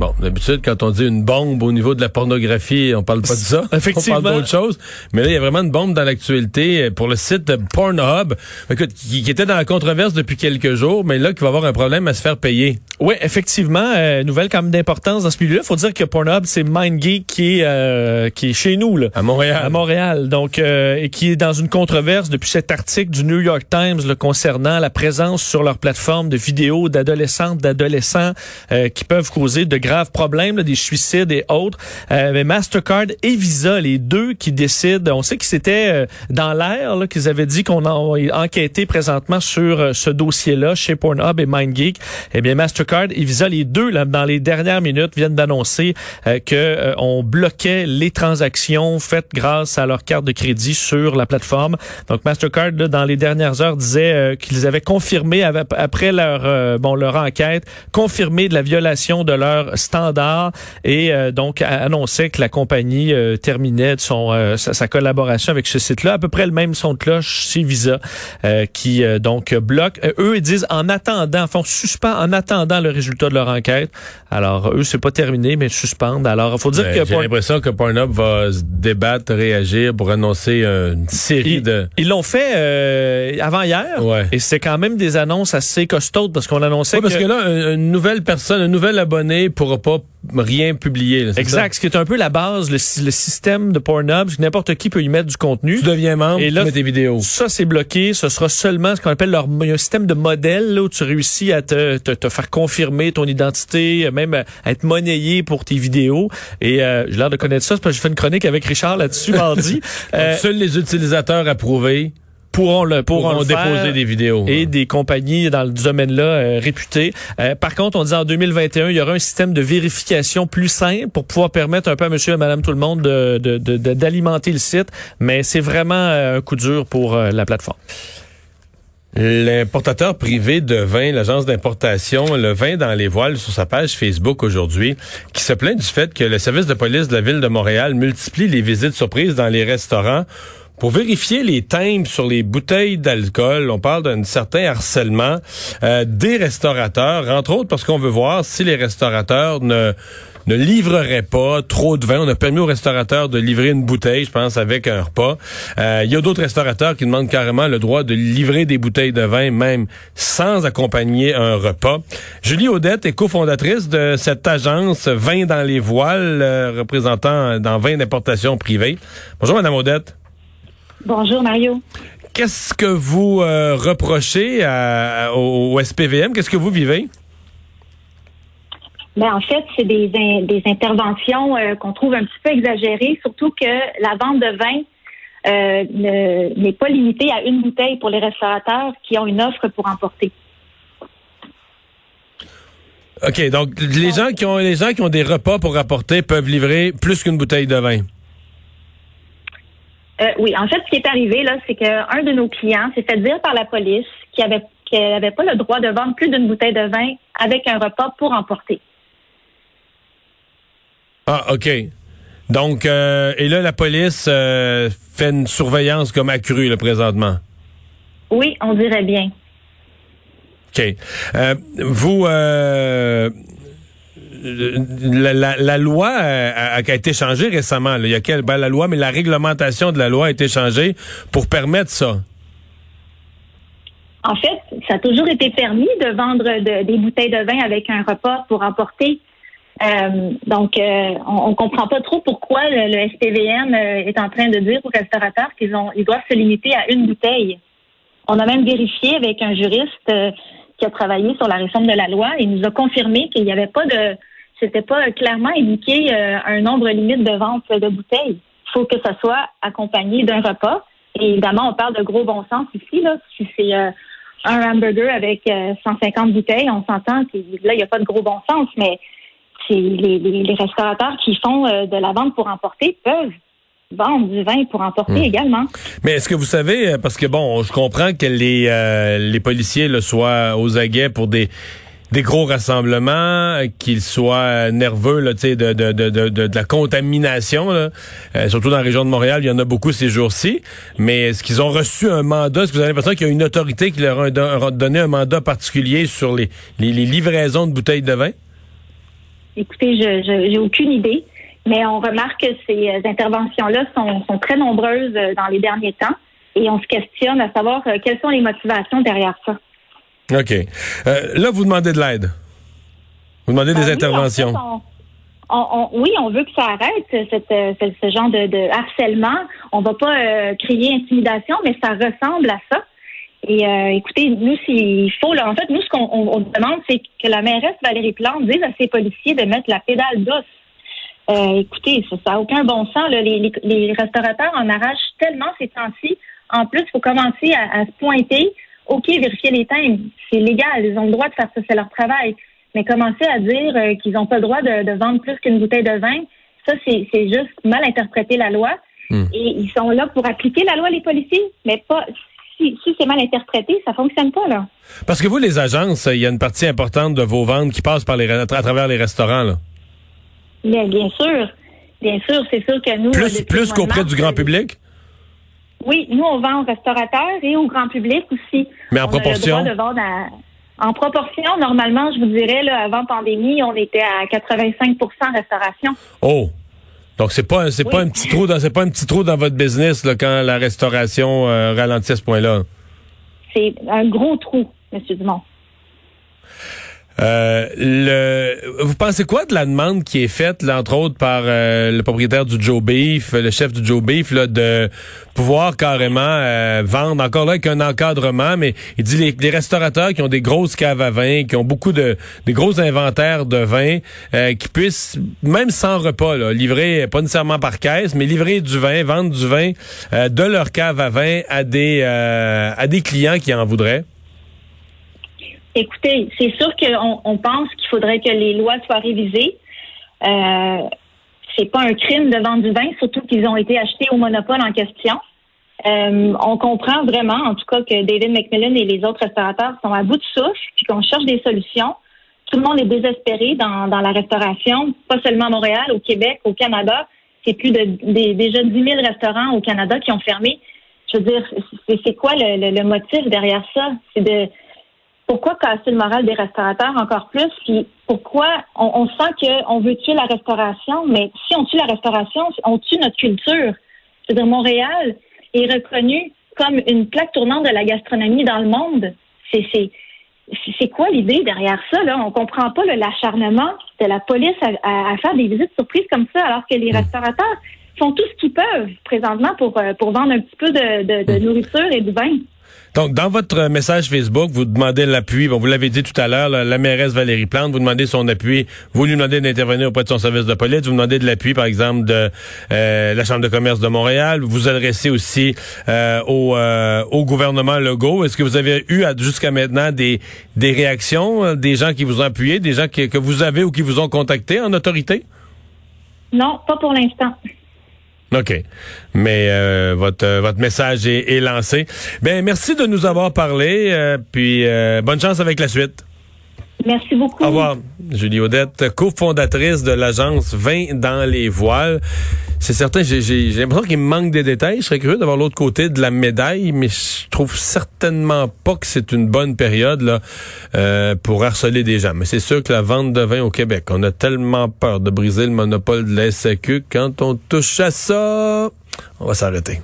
Bon, d'habitude, quand on dit une bombe au niveau de la pornographie, on parle pas de ça. Effectivement. On parle d'autre chose. Mais là, il y a vraiment une bombe dans l'actualité pour le site Pornhub, écoute, qui, qui était dans la controverse depuis quelques jours, mais là, qui va avoir un problème à se faire payer. Oui, effectivement, euh, nouvelle quand même d'importance dans ce milieu-là. faut dire que Pornhub, c'est MindGeek qui est, euh, qui est chez nous, là. À Montréal. À Montréal. Donc, euh, et qui est dans une controverse depuis cet article du New York Times là, concernant la présence sur leur plateforme de vidéos d'adolescentes, d'adolescents euh, qui peuvent causer de graves problèmes, là, des suicides et autres. Euh, mais Mastercard et Visa, les deux qui décident, on sait qu'ils c'était euh, dans l'air, qu'ils avaient dit qu'on a enquêté présentement sur euh, ce dossier-là chez Pornhub et MindGeek. Eh bien, Mastercard et Visa, les deux, là, dans les dernières minutes, viennent d'annoncer euh, que euh, on bloquait les transactions faites grâce à leur carte de crédit sur la plateforme. Donc, Mastercard, là, dans les dernières heures, disait euh, qu'ils avaient confirmé, après leur euh, bon leur enquête, confirmé de la violation de leur standard et euh, donc annonçait que la compagnie euh, terminait de son euh, sa, sa collaboration avec ce site-là. À peu près le même son de cloche chez Visa euh, qui euh, donc bloque. Euh, eux ils disent en attendant, font suspend en attendant le résultat de leur enquête. Alors eux c'est pas terminé mais suspendent. Alors faut dire Ben, que J'ai l'impression que Pornhub va se débattre, réagir pour annoncer une série Ils de... ils l'ont fait euh, avant hier Ouais. et c'est quand même des annonces assez costaudes parce qu'on annonçait Ouais, parce que là, une, une nouvelle personne, un nouvel abonné pourra pas rien publier. là, Exact, ce qui est un peu la base, le, sy- le système de Pornhub, c'est que n'importe qui peut y mettre du contenu. Tu deviens membre, Et tu là, mets tes vidéos. Ça, c'est bloqué. Ce sera seulement ce qu'on appelle leur il y a un système de modèle là, où tu réussis à te, te, te faire confirmer ton identité, même à être monnayé pour tes vidéos. Et euh, j'ai l'air de connaître ça, parce que j'ai fait une chronique avec Richard là-dessus mardi. Euh, Seuls les utilisateurs approuvés pourront le pourront, pourront le faire. déposer des vidéos. et des compagnies dans le domaine-là euh, réputées. Euh, par contre, on dit en 2021, il y aura un système de vérification plus simple pour pouvoir permettre un peu à monsieur et madame tout le monde de- de- de- de- d'alimenter le site, mais c'est vraiment euh, un coup dur pour euh, la plateforme. L'importateur privé de vin, l'agence d'importation, le vin dans les voiles sur sa page Facebook aujourd'hui, qui se plaint du fait que le service de police de la ville de Montréal multiplie les visites surprises dans les restaurants pour vérifier les timbres sur les bouteilles d'alcool. On parle d'un certain harcèlement euh, des restaurateurs, entre autres parce qu'on veut voir si les restaurateurs ne ne livreraient pas trop de vin. On a permis aux restaurateurs de livrer une bouteille, je pense, avec un repas. Euh, Il y a d'autres restaurateurs qui demandent carrément le droit de livrer des bouteilles de vin, même sans accompagner un repas. Julie Audette est cofondatrice de cette agence Vin dans les voiles, euh, représentant dans vin d'importation privée. Bonjour, Madame Audette. Bonjour Mario. Qu'est-ce que vous euh, reprochez à- au, au SPVM? Qu'est-ce que vous vivez? Ben, en fait, c'est des, in- des interventions euh, qu'on trouve un petit peu exagérées, surtout que la vente de vin euh, ne- n'est pas limitée à une bouteille pour les restaurateurs qui ont une offre pour emporter. OK, donc les gens qui ont les gens qui ont des repas pour apporter peuvent livrer plus qu'une bouteille de vin. Euh, oui, en fait, ce qui est arrivé, là, c'est qu'un de nos clients s'est fait dire par la police qu'il avait qu'elle n'avait pas le droit de vendre plus d'une bouteille de vin avec un repas pour emporter. Ah, OK. Donc, euh, et là, la police euh, fait une surveillance comme accrue, là, présentement. Oui, on dirait bien. OK. Vous, la, la- loi euh, a, été changée récemment. Il y a ben, la loi, mais la réglementation de la loi a été changée pour permettre ça. En fait, ça a toujours été permis de vendre de- des bouteilles de vin avec un repas pour emporter. Euh, donc, euh, on, on comprend pas trop pourquoi le, SPVM euh, est en train de dire aux restaurateurs qu'ils doivent se limiter à une bouteille. On a même vérifié avec un juriste euh, qui a travaillé sur la réforme de la loi et nous a confirmé qu'il n'y avait pas de, c'était pas clairement indiqué euh, un nombre limite de vente de bouteilles. Il faut que ça soit accompagné d'un repas. Évidemment, on parle de gros bon sens ici. Là. Si c'est euh, un hamburger avec euh, 150 bouteilles, on s'entend que là, il n'y a pas de gros bon sens, mais les, les- restaurateurs qui font euh, de la vente pour emporter peuvent vendre du vin pour emporter également. Mais est-ce que vous savez, euh, parce que bon, je comprends que les, euh, les policiers là, soient aux aguets pour des des gros rassemblements, qu'ils soient nerveux là, de, de, de, de, de la contamination, là. surtout dans la région de Montréal, il y en a beaucoup ces jours-ci. Mais est-ce qu'ils ont reçu un mandat? Est-ce que vous avez l'impression qu'il y a une autorité qui leur a donné un mandat particulier sur les, les, les livraisons de bouteilles de vin? Écoutez, je j'ai aucune idée, mais on remarque que ces interventions-là sont, sont très nombreuses dans les derniers temps et on se questionne à savoir euh, quelles sont les motivations derrière ça. OK. Euh, là, vous demandez de l'aide. Vous demandez des ben interventions. oui, on veut que ça arrête, ce genre de, harcèlement. On va pas euh, crier intimidation, mais ça ressemble à ça. Et écoutez, nous, s'il faut, là, en fait, nous, ce qu'on demande, c'est que la mairesse Valérie Plante dise à ses policiers de mettre la pédale douce. Écoutez, ça n'a aucun bon sens. Les, les, restaurateurs en arrachent tellement ces temps-ci. En plus, il faut commencer à, se pointer. OK, vérifier les timbres, c'est légal, ils ont le droit de faire ça, c'est leur travail. Mais commencer à dire euh, qu'ils n'ont pas le droit de, vendre plus qu'une bouteille de vin, ça, c'est juste mal interpréter la loi. Hmm. Et ils sont là pour appliquer la loi, les policiers, mais pas si, c'est mal interprété, ça fonctionne pas, là. Parce que vous, les agences, il y a une partie importante de vos ventes qui passe par les, à travers les restaurants, là. Bien, bien sûr. Bien sûr, c'est sûr que nous. Plus, plus qu'auprès du grand public? Oui, nous, on vend aux restaurateurs et au grand public aussi. Mais en proportion? En proportion, normalement, je vous dirais, là, avant pandémie, on était à 85% restauration. Oh! Donc c'est pas c'est pas un petit trou dans c'est pas un petit trou dans votre business là, quand la restauration euh, ralentit à ce point-là. C'est un gros trou, M. Dumont. Euh, le, vous pensez quoi de la demande qui est faite, là, entre autres, par euh, le propriétaire du Joe Beef, le chef du Joe Beef, là, de pouvoir carrément euh, vendre, encore là, avec un encadrement, mais il dit les, restaurateurs qui ont des grosses caves à vin, qui ont beaucoup de gros inventaires de vin, qui puissent, même sans repas, livrer, pas nécessairement par caisse, mais livrer du vin, vendre du vin de leur cave à vin à des clients qui en voudraient? Écoutez, c'est sûr qu'on on pense qu'il faudrait que les lois soient révisées. Euh, c'est pas un crime de vendre du vin, surtout qu'ils ont été achetés au monopole en question. Euh, on comprend vraiment, en tout cas, que David McMillan et les autres restaurateurs sont à bout de souffle, puis qu'on cherche des solutions. Tout le monde est désespéré dans, la restauration, pas seulement à Montréal, au Québec, au Canada. C'est plus de déjà 10 000 restaurants au Canada qui ont fermé. Je veux dire, c'est quoi le, le motif derrière ça? C'est de pourquoi casser le moral des restaurateurs encore plus? Puis pourquoi on, sent qu'on veut tuer la restauration, mais si on tue la restauration, on tue notre culture. C'est-à-dire Montréal est reconnu comme une plaque tournante de la gastronomie dans le monde. C'est c'est quoi l'idée derrière ça? Là? On comprend pas l'acharnement de la police à, faire des visites surprises comme ça, alors que les mmh. restaurateurs font tout ce qu'ils peuvent présentement pour, euh, pour vendre un petit peu de, de mmh. nourriture et du vin. Donc, dans votre message Facebook, vous demandez l'appui. Bon, vous l'avez dit tout à l'heure, la mairesse Valérie Plante, vous demandez son appui. Vous lui demandez d'intervenir auprès de son service de police. Vous demandez de l'appui, par exemple, de euh, la Chambre de commerce de Montréal. Vous vous adressez aussi euh, au, euh, au gouvernement Legault. Est-ce que vous avez eu jusqu'à maintenant des réactions, des gens qui vous ont appuyé, des gens que vous avez ou qui vous ont contacté en autorité? Non, pas pour l'instant. OK. Mais euh, votre euh, votre message est, lancé. Ben merci de nous avoir parlé. Euh, puis bonne chance avec la suite. Merci beaucoup. Au revoir. Julie Odette, cofondatrice de l'agence 20 dans les voiles. C'est certain, j'ai l'impression qu'il me manque des détails. Je serais curieux d'avoir l'autre côté de la médaille, mais je trouve certainement pas que c'est une bonne période là euh, pour harceler des gens. Mais c'est sûr que la vente de vin au Québec, on a tellement peur de briser le monopole de la SAQ. Quand on touche à ça, on va s'arrêter.